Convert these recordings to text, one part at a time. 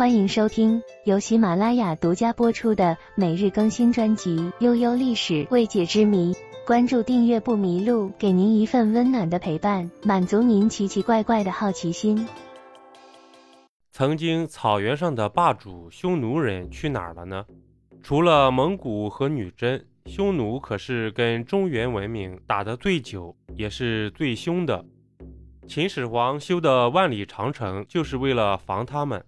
欢迎收听由喜马拉雅独家播出的每日更新专辑《悠悠历史未解之谜》。关注订阅不迷路，给您一份温暖的陪伴，满足您奇奇怪怪的好奇心。曾经草原上的霸主匈奴人去哪儿了呢？除了蒙古和女真，匈奴可是跟中原文明打得最久，也是最凶的。秦始皇修的万里长城，就是为了防他们。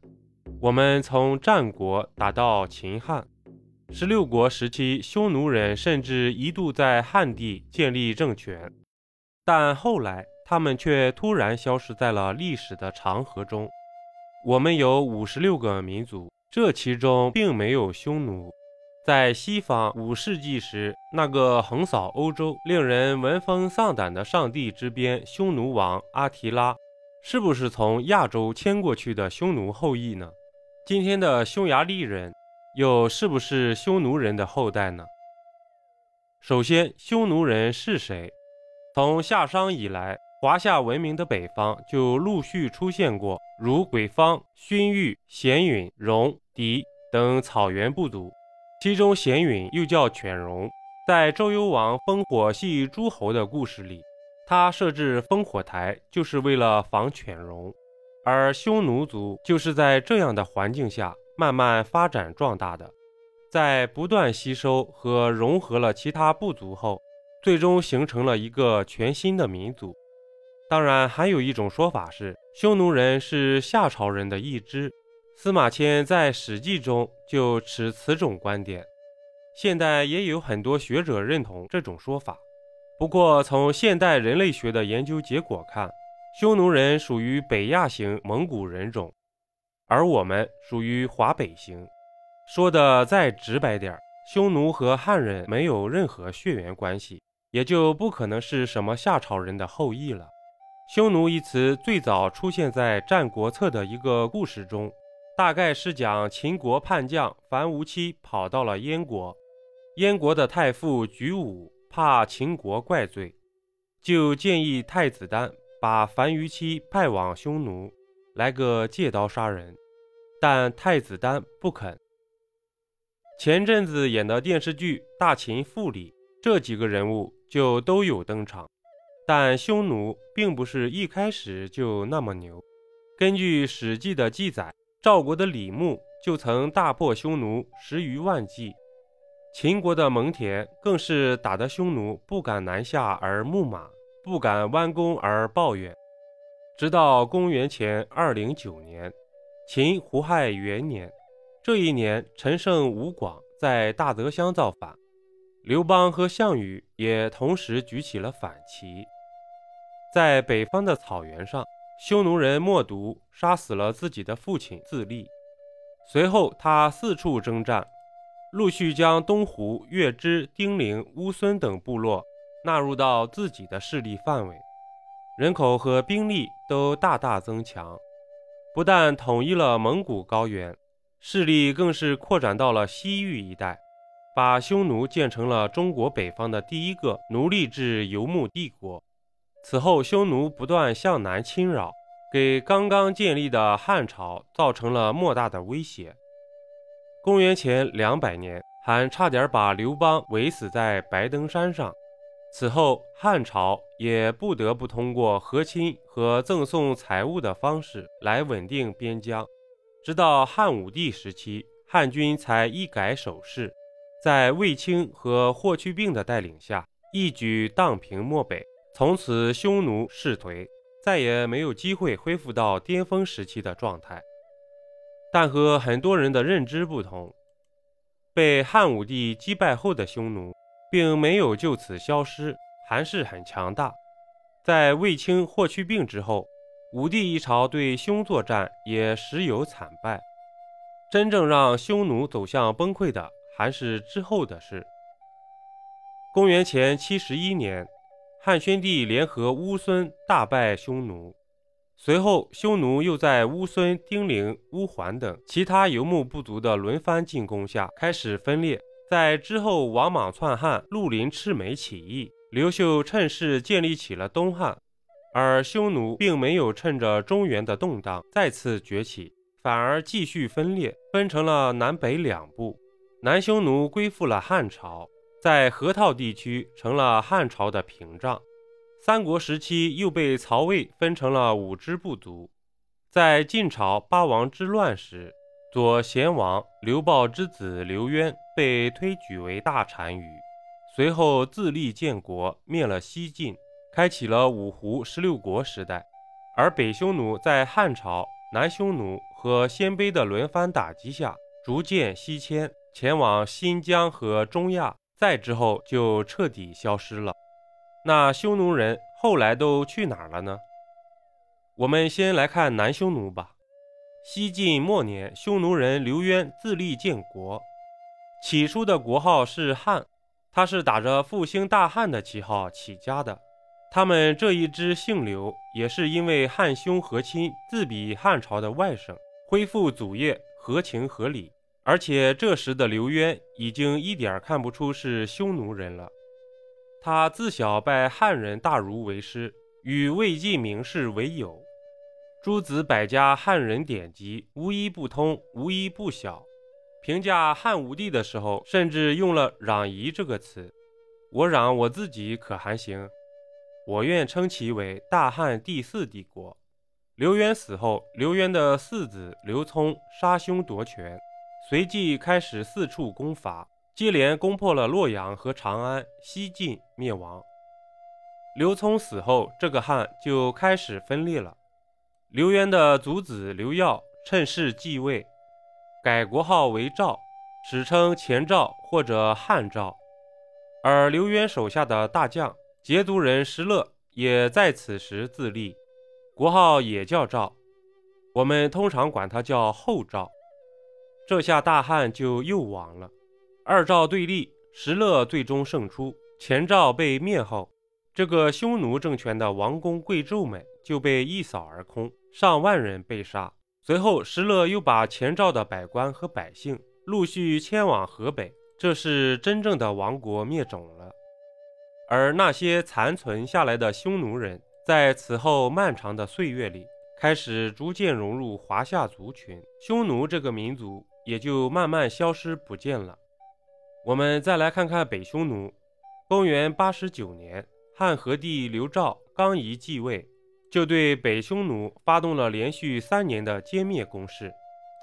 我们从战国打到秦汉，十六国时期，匈奴人甚至一度在汉地建立政权，但后来他们却突然消失在了历史的长河中。我们有五十六个民族，这其中并没有匈奴。在西方五世纪时，那个横扫欧洲、令人闻风丧胆的上帝之鞭匈奴王阿提拉，是不是从亚洲迁过去的匈奴后裔呢？今天的匈牙利人又是不是匈奴人的后代呢？首先，匈奴人是谁？从夏商以来，华夏文明的北方就陆续出现过如鬼方、荀彧、鲜允、戎、狄等草原部族。其中，鲜允又叫犬戎，在周幽王烽火戏诸侯的故事里，他设置烽火台就是为了防犬戎。而匈奴族就是在这样的环境下慢慢发展壮大的，在不断吸收和融合了其他部族后，最终形成了一个全新的民族。当然，还有一种说法是，匈奴人是夏朝人的一支。司马迁在《史记》中就持此种观点。现代也有很多学者认同这种说法。不过，从现代人类学的研究结果看，匈奴人属于北亚型蒙古人种，而我们属于华北型。说的再直白点儿，匈奴和汉人没有任何血缘关系，也就不可能是什么夏朝人的后裔了。匈奴一词最早出现在《战国策》的一个故事中，大概是讲秦国叛将樊无期跑到了燕国，燕国的太傅举武怕秦国怪罪，就建议太子丹。把樊於期派往匈奴，来个借刀杀人，但太子丹不肯。前阵子演的电视剧《大秦赋》里，这几个人物就都有登场。但匈奴并不是一开始就那么牛。根据《史记》的记载，赵国的李牧就曾大破匈奴十余万骑，秦国的蒙恬更是打得匈奴不敢南下而牧马。不敢弯弓而抱怨，直到公元前二零九年，秦胡亥元年，这一年陈胜吴广在大泽乡造反，刘邦和项羽也同时举起了反旗。在北方的草原上，匈奴人默毒杀死了自己的父亲自立，随后他四处征战，陆续将东胡、月支、丁零、乌孙等部落。纳入到自己的势力范围，人口和兵力都大大增强，不但统一了蒙古高原，势力更是扩展到了西域一带，把匈奴建成了中国北方的第一个奴隶制游牧帝国。此后，匈奴不断向南侵扰，给刚刚建立的汉朝造成了莫大的威胁。公元前两百年，还差点把刘邦围死在白登山上。此后，汉朝也不得不通过和亲和赠送财物的方式来稳定边疆，直到汉武帝时期，汉军才一改手势，在卫青和霍去病的带领下，一举荡平漠北。从此，匈奴势颓，再也没有机会恢复到巅峰时期的状态。但和很多人的认知不同，被汉武帝击败后的匈奴。并没有就此消失，还是很强大。在卫青、霍去病之后，武帝一朝对匈作战也时有惨败。真正让匈奴走向崩溃的，还是之后的事。公元前七十一年，汉宣帝联合乌孙大败匈奴，随后匈奴又在乌孙、丁零、乌桓等其他游牧部族的轮番进攻下开始分裂。在之后，王莽篡汉、绿林赤眉起义，刘秀趁势建立起了东汉，而匈奴并没有趁着中原的动荡再次崛起，反而继续分裂，分成了南北两部。南匈奴归附了汉朝，在河套地区成了汉朝的屏障。三国时期又被曹魏分成了五支部族。在晋朝八王之乱时，左贤王刘豹之子刘渊被推举为大单于，随后自立建国，灭了西晋，开启了五胡十六国时代。而北匈奴在汉朝、南匈奴和鲜卑的轮番打击下，逐渐西迁。前往新疆和中亚，再之后就彻底消失了。那匈奴人后来都去哪儿了呢？我们先来看南匈奴吧。西晋末年，匈奴人刘渊自立建国，起初的国号是汉，他是打着复兴大汉的旗号起家的。他们这一支姓刘，也是因为汉匈和亲，自比汉朝的外甥，恢复祖业，合情合理。而且这时的刘渊已经一点看不出是匈奴人了。他自小拜汉人大儒为师，与魏晋名士为友，诸子百家汉人典籍无一不通，无一不晓。评价汉武帝的时候，甚至用了“攘夷”这个词。我攘我自己可还行？我愿称其为大汉第四帝国。刘渊死后，刘渊的四子刘聪杀兄夺权。随即开始四处攻伐，接连攻破了洛阳和长安，西晋灭亡。刘聪死后，这个汉就开始分裂了。刘渊的族子刘耀趁势继位，改国号为赵，史称前赵或者汉赵。而刘渊手下的大将羯族人石勒也在此时自立，国号也叫赵，我们通常管他叫后赵。这下大汉就又亡了。二赵对立，石勒最终胜出。前赵被灭后，这个匈奴政权的王公贵胄们就被一扫而空，上万人被杀。随后，石勒又把前赵的百官和百姓陆续迁往河北，这是真正的亡国灭种了。而那些残存下来的匈奴人，在此后漫长的岁月里，开始逐渐融入华夏族群，匈奴这个民族。也就慢慢消失不见了。我们再来看看北匈奴。公元八十九年，汉和帝刘肇刚一继位，就对北匈奴发动了连续三年的歼灭攻势，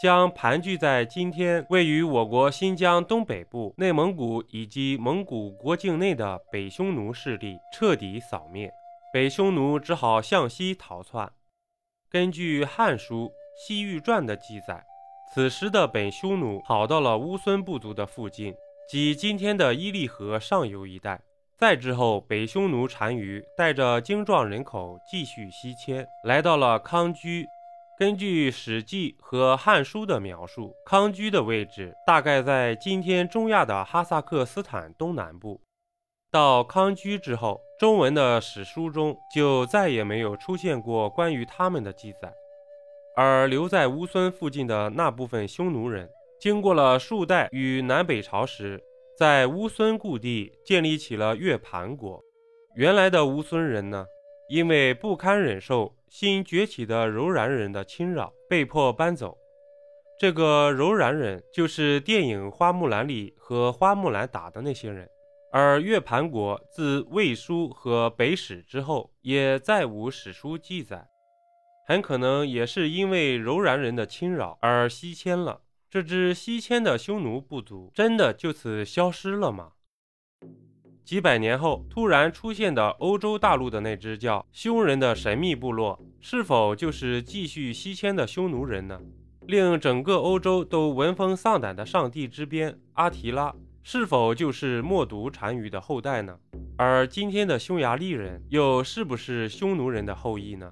将盘踞在今天位于我国新疆东北部、内蒙古以及蒙古国境内的北匈奴势力彻底扫灭。北匈奴只好向西逃窜。根据《汉书·西域传》的记载。此时的北匈奴跑到了乌孙部族的附近，即今天的伊犁河上游一带。再之后，北匈奴单于带着精壮人口继续西迁，来到了康居。根据《史记》和《汉书》的描述，康居的位置大概在今天中亚的哈萨克斯坦东南部。到康居之后，中文的史书中就再也没有出现过关于他们的记载。而留在乌孙附近的那部分匈奴人，经过了数代与南北朝时，在乌孙故地建立起了月盘国。原来的乌孙人呢，因为不堪忍受新崛起的柔然人的侵扰，被迫搬走。这个柔然人就是电影《花木兰》里和花木兰打的那些人。而月盘国自魏书和北史之后，也再无史书记载。很可能也是因为柔然人的侵扰而西迁了。这支西迁的匈奴部族真的就此消失了吗？几百年后突然出现的欧洲大陆的那支叫匈人的神秘部落，是否就是继续西迁的匈奴人呢？令整个欧洲都闻风丧胆的上帝之鞭阿提拉，是否就是默毒单于的后代呢？而今天的匈牙利人又是不是匈奴人的后裔呢？